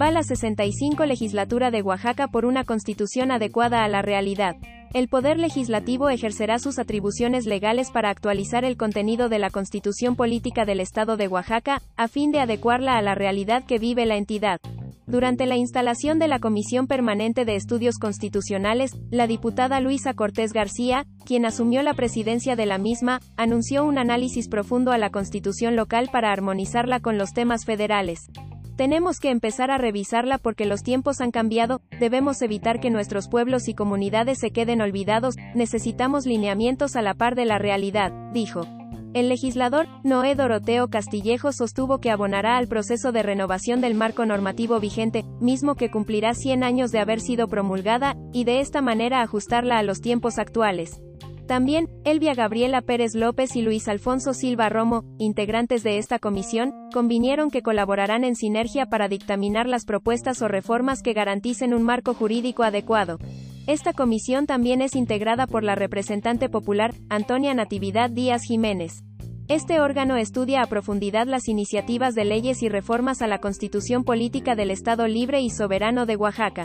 Va la 65 legislatura de Oaxaca por una constitución adecuada a la realidad. El Poder Legislativo ejercerá sus atribuciones legales para actualizar el contenido de la Constitución Política del Estado de Oaxaca, a fin de adecuarla a la realidad que vive la entidad. Durante la instalación de la Comisión Permanente de Estudios Constitucionales, la diputada Luisa Cortés García, quien asumió la presidencia de la misma, anunció un análisis profundo a la Constitución local para armonizarla con los temas federales. Tenemos que empezar a revisarla porque los tiempos han cambiado, debemos evitar que nuestros pueblos y comunidades se queden olvidados, necesitamos lineamientos a la par de la realidad, dijo. El legislador, Noé Doroteo Castillejo sostuvo que abonará al proceso de renovación del marco normativo vigente, mismo que cumplirá 100 años de haber sido promulgada, y de esta manera ajustarla a los tiempos actuales. También, Elvia Gabriela Pérez López y Luis Alfonso Silva Romo, integrantes de esta comisión, convinieron que colaborarán en sinergia para dictaminar las propuestas o reformas que garanticen un marco jurídico adecuado. Esta comisión también es integrada por la representante popular, Antonia Natividad Díaz Jiménez. Este órgano estudia a profundidad las iniciativas de leyes y reformas a la Constitución Política del Estado Libre y Soberano de Oaxaca.